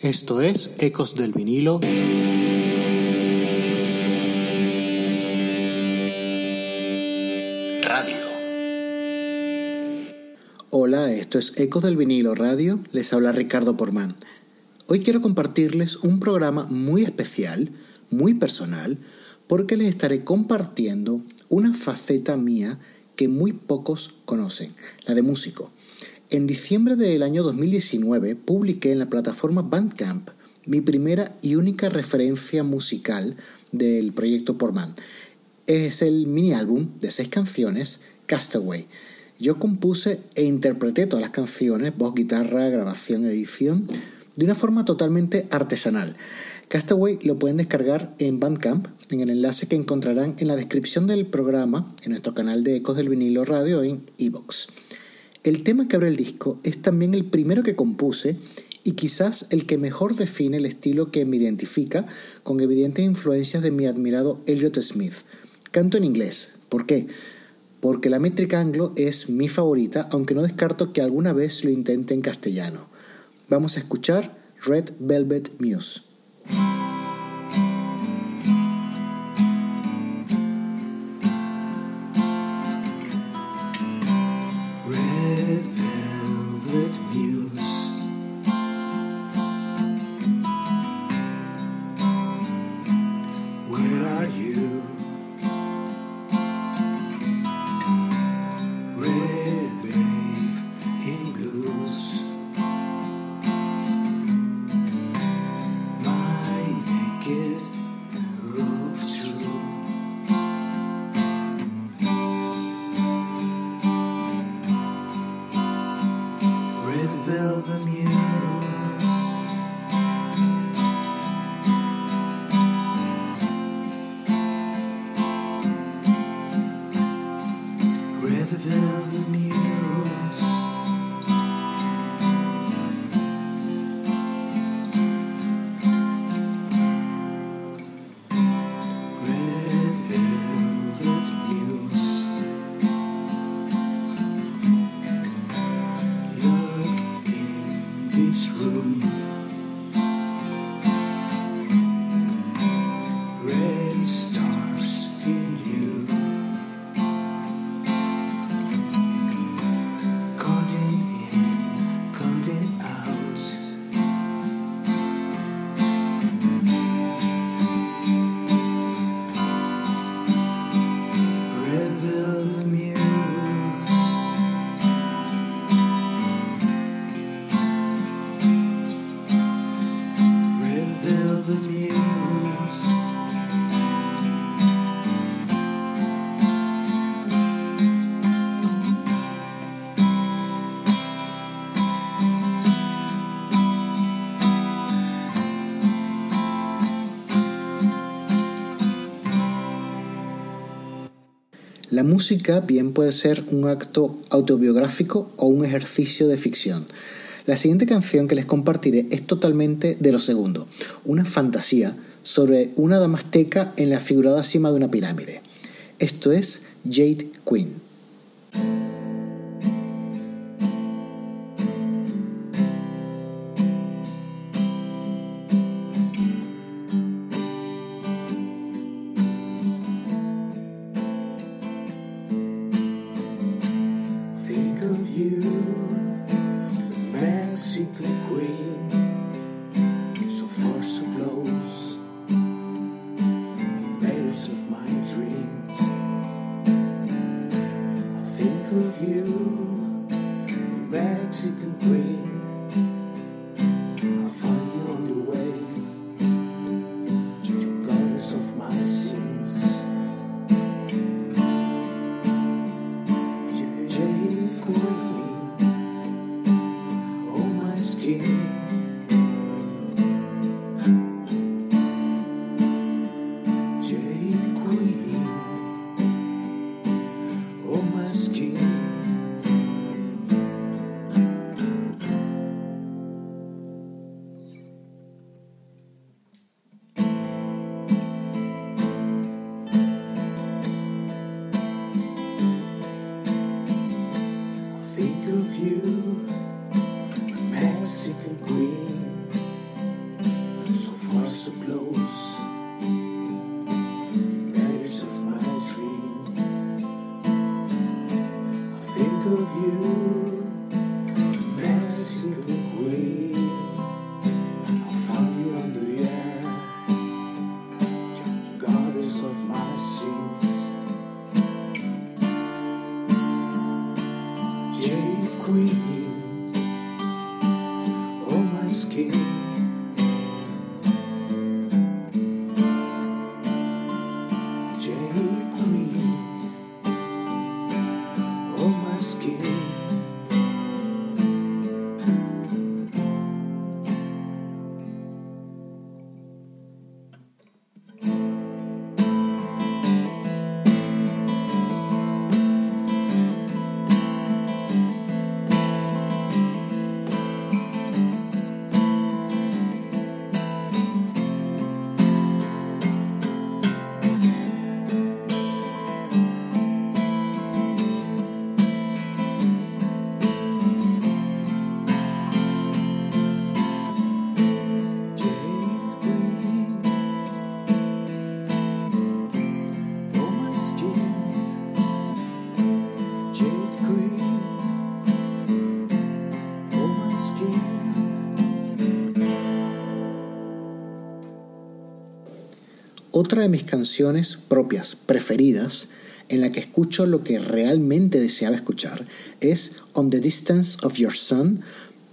Esto es Ecos del vinilo. Radio. Hola, esto es Ecos del vinilo Radio. Les habla Ricardo Porman. Hoy quiero compartirles un programa muy especial, muy personal, porque les estaré compartiendo una faceta mía que muy pocos conocen, la de músico. En diciembre del año 2019 publiqué en la plataforma Bandcamp mi primera y única referencia musical del proyecto Portman. Es el mini álbum de seis canciones, Castaway. Yo compuse e interpreté todas las canciones, voz, guitarra, grabación, edición, de una forma totalmente artesanal. Castaway lo pueden descargar en Bandcamp, en el enlace que encontrarán en la descripción del programa, en nuestro canal de Ecos del Vinilo Radio en Evox. El tema que abre el disco es también el primero que compuse y quizás el que mejor define el estilo que me identifica con evidentes influencias de mi admirado Elliot Smith. Canto en inglés. ¿Por qué? Porque la métrica anglo es mi favorita, aunque no descarto que alguna vez lo intente en castellano. Vamos a escuchar Red Velvet Muse. Música bien puede ser un acto autobiográfico o un ejercicio de ficción. La siguiente canción que les compartiré es totalmente de lo segundo, una fantasía sobre una damasteca en la figurada cima de una pirámide. Esto es Jade Queen. ask you. Otra de mis canciones propias preferidas, en la que escucho lo que realmente deseaba escuchar, es On the Distance of Your Sun.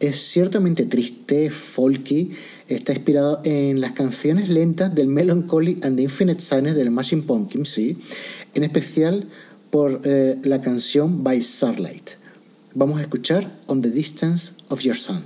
Es ciertamente triste, folky, está inspirado en las canciones lentas del Melancholy and the Infinite Sadness del Machine Pumpkins, sí, en especial por eh, la canción By Starlight. Vamos a escuchar On the Distance of Your Sun.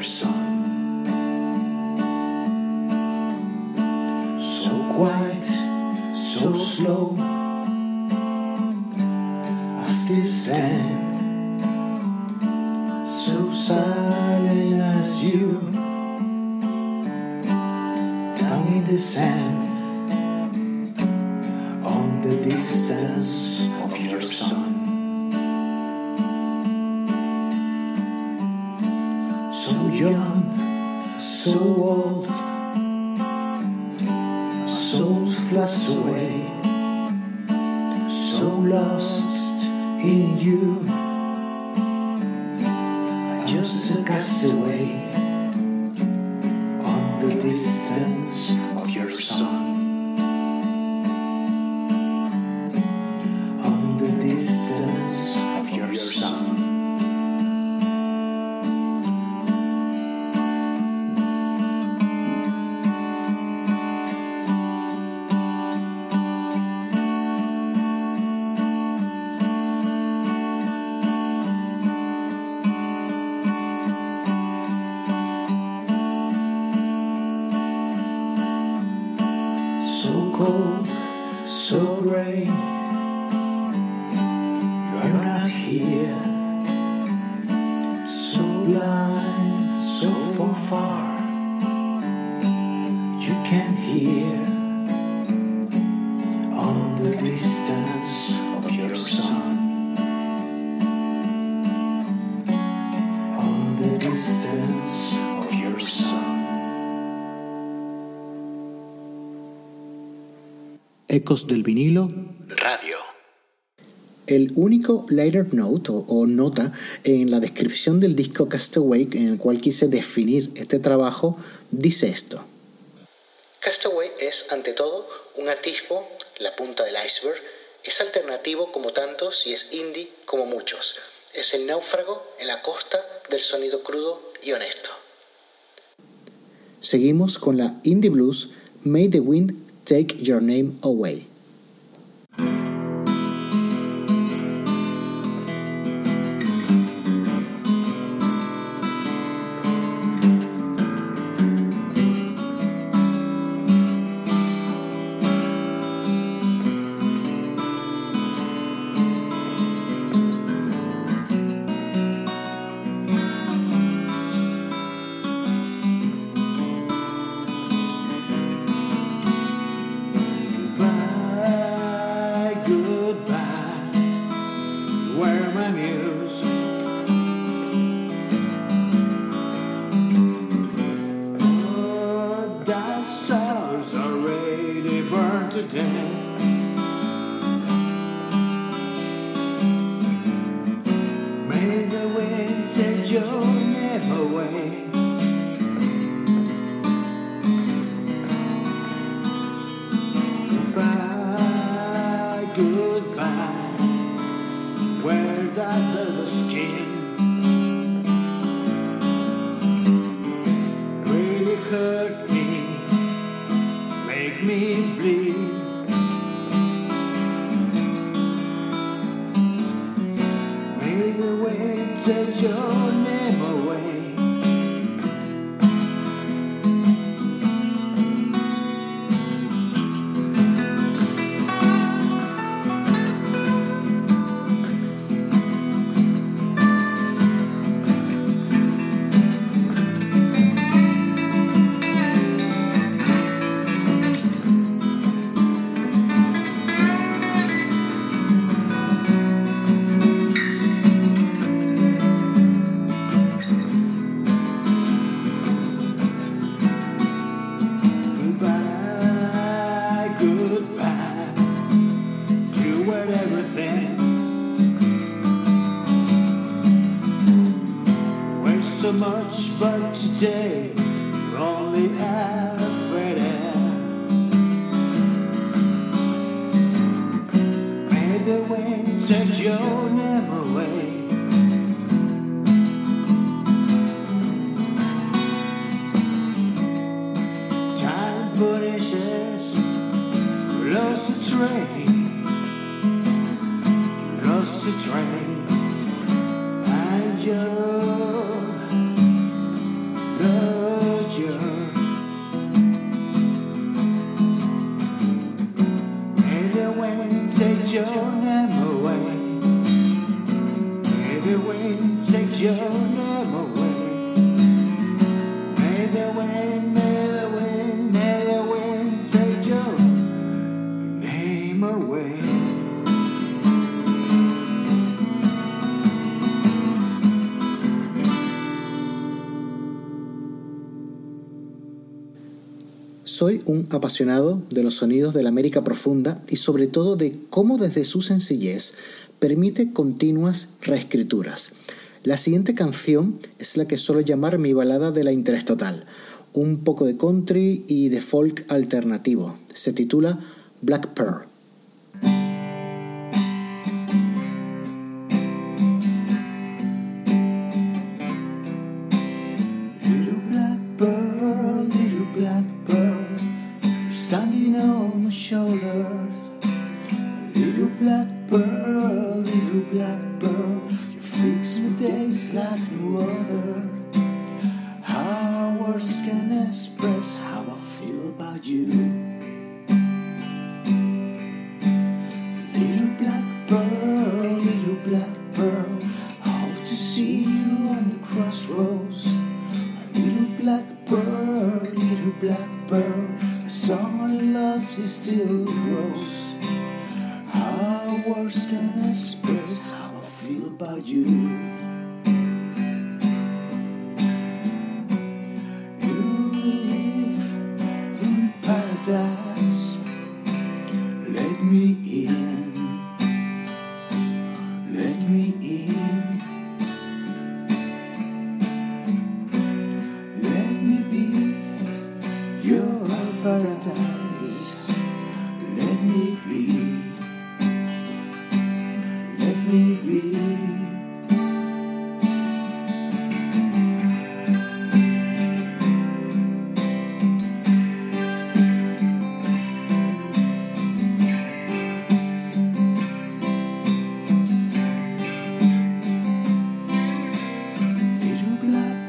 your son. So quiet, so slow, I still stand. So silent as you, down in the sand. castaway on the distance Ecos del vinilo Radio. El único lighter note o, nota en la descripción del disco Castaway en el cual quise definir este trabajo dice esto. Castaway es ante todo un atisbo, la punta del iceberg, es alternativo como tantos y es indie como muchos. Es el náufrago en la costa del sonido crudo y honesto. Seguimos con la indie blues May the Wind Take Your Name Away. said you're the your name. Soy un apasionado de los sonidos de la América profunda y sobre todo de cómo desde su sencillez permite continuas reescrituras. La siguiente canción es la que suelo llamar mi balada de la interestatal, un poco de country y de folk alternativo. Se titula Black Pearl. blackbird. Someone loves you still grows. How words can express how I feel about you.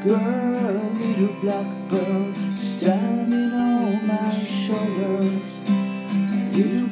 Girl, little black bird, standing on my shoulders. Little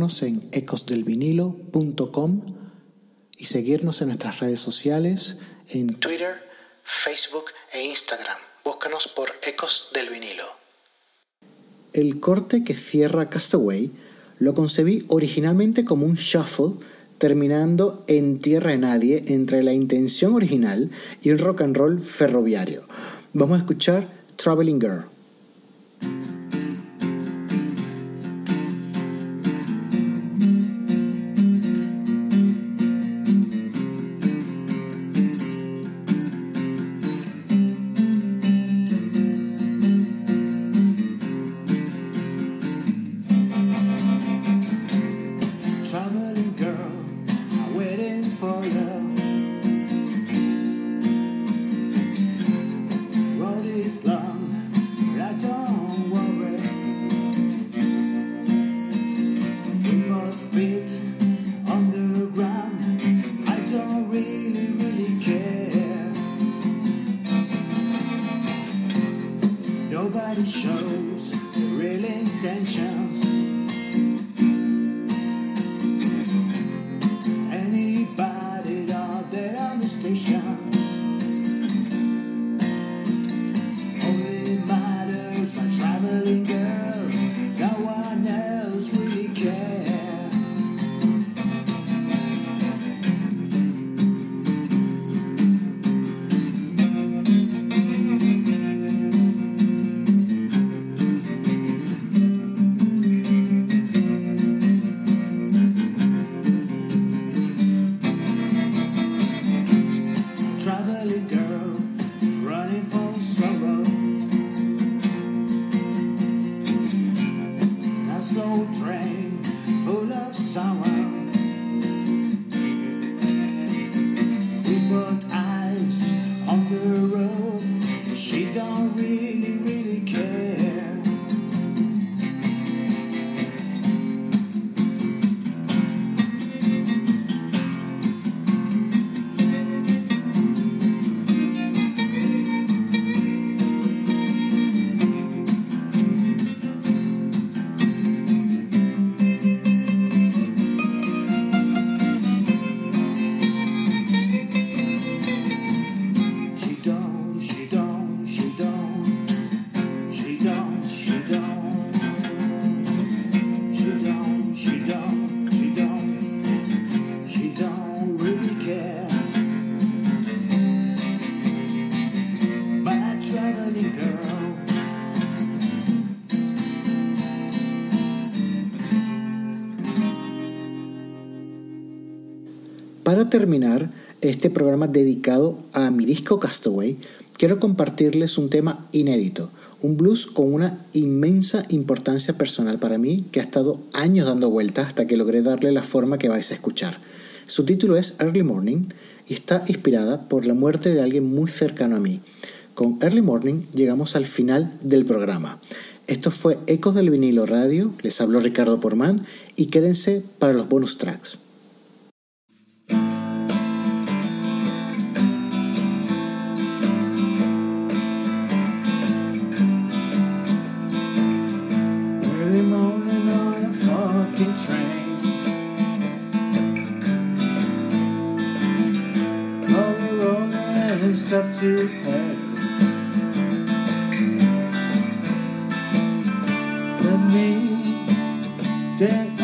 en ecosdelvinilo.com y seguirnos en nuestras redes sociales en Twitter, Facebook e Instagram. Búscanos por Ecos del Vinilo. El corte que cierra Castaway lo concebí originalmente como un shuffle terminando en tierra de nadie entre la intención original y un rock and roll ferroviario. Vamos a escuchar Traveling Girl. Shows real intentions. Para terminar este programa dedicado a mi disco Castaway, quiero compartirles un tema inédito, un blues con una inmensa importancia personal para mí que ha estado años dando vueltas hasta que logré darle la forma que vais a escuchar. Su título es Early Morning y está inspirada por la muerte de alguien muy cercano a mí. Con Early Morning llegamos al final del programa. Esto fue Ecos del Vinilo Radio, les habló Ricardo Porman y quédense para los bonus tracks. stuff to have. Let me dance.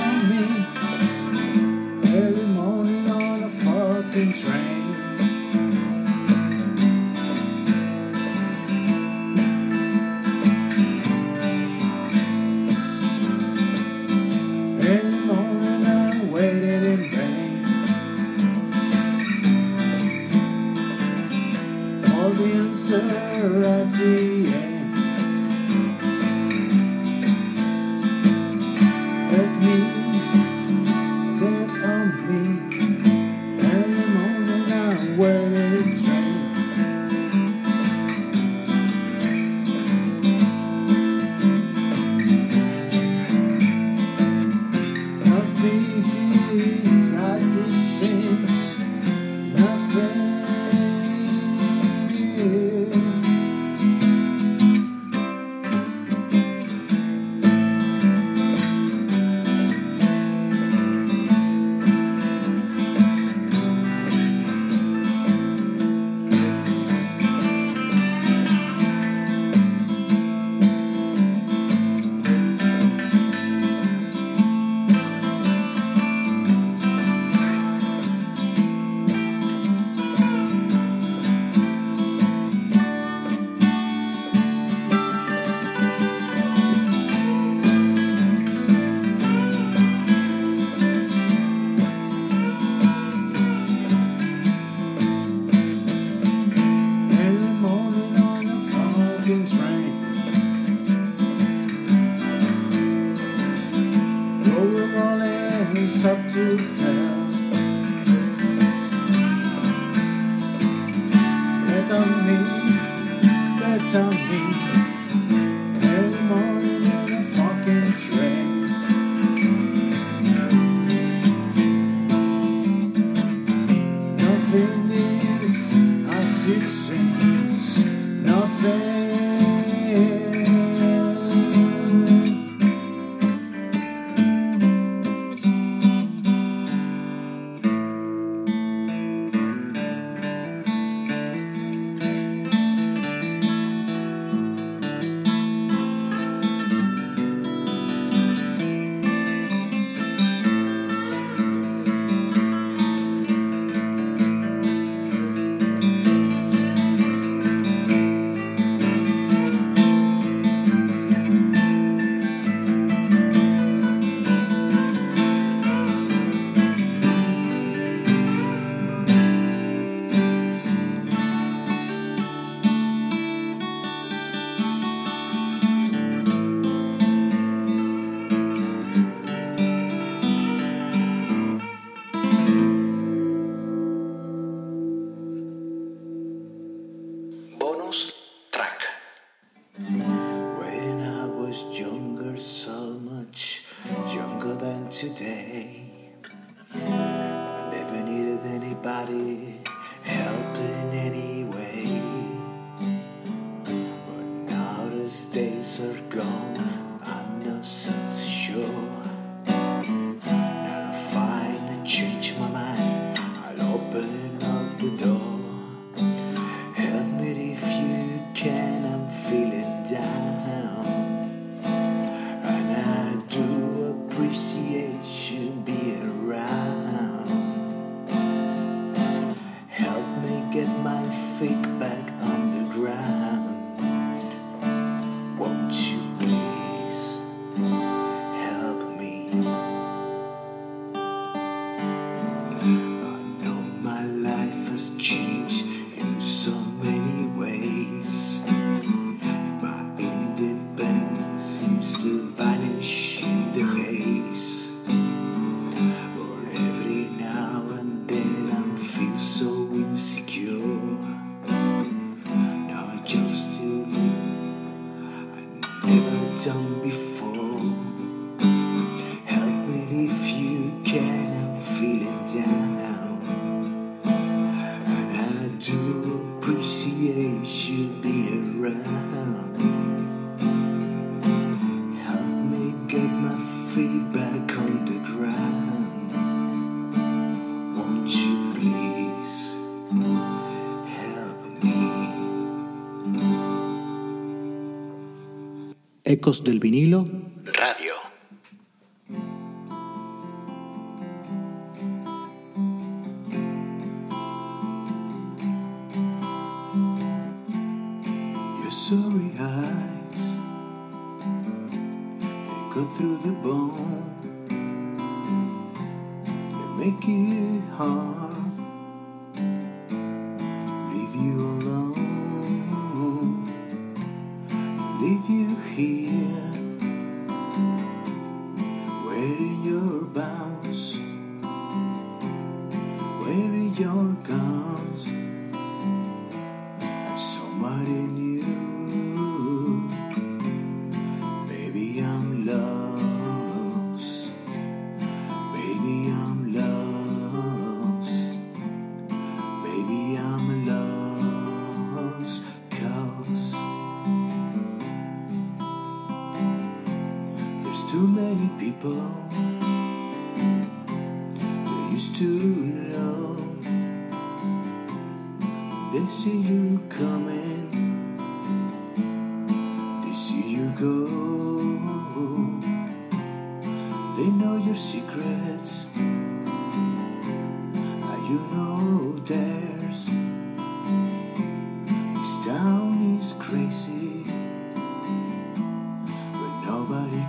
yeah, she'll be around. Help me get my feet back on the ground. Won't you please help me? Ecos del vinilo. Radio.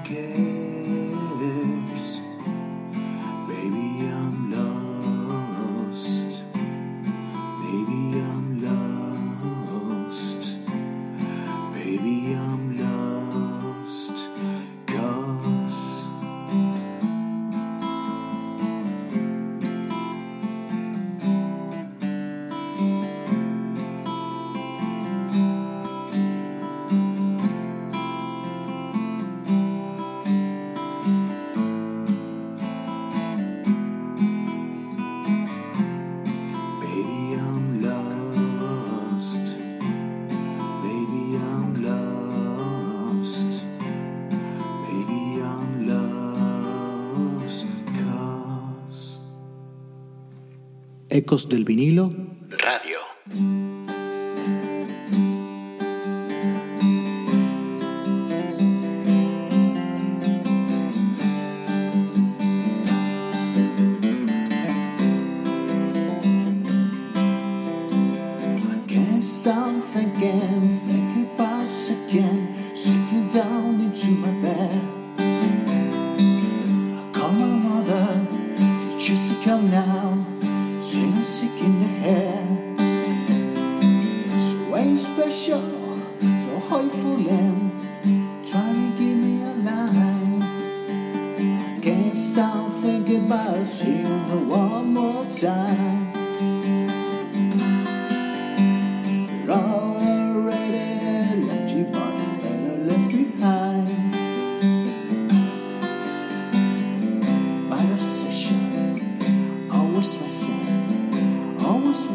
again. Del vinilo Radio.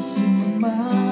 consumar.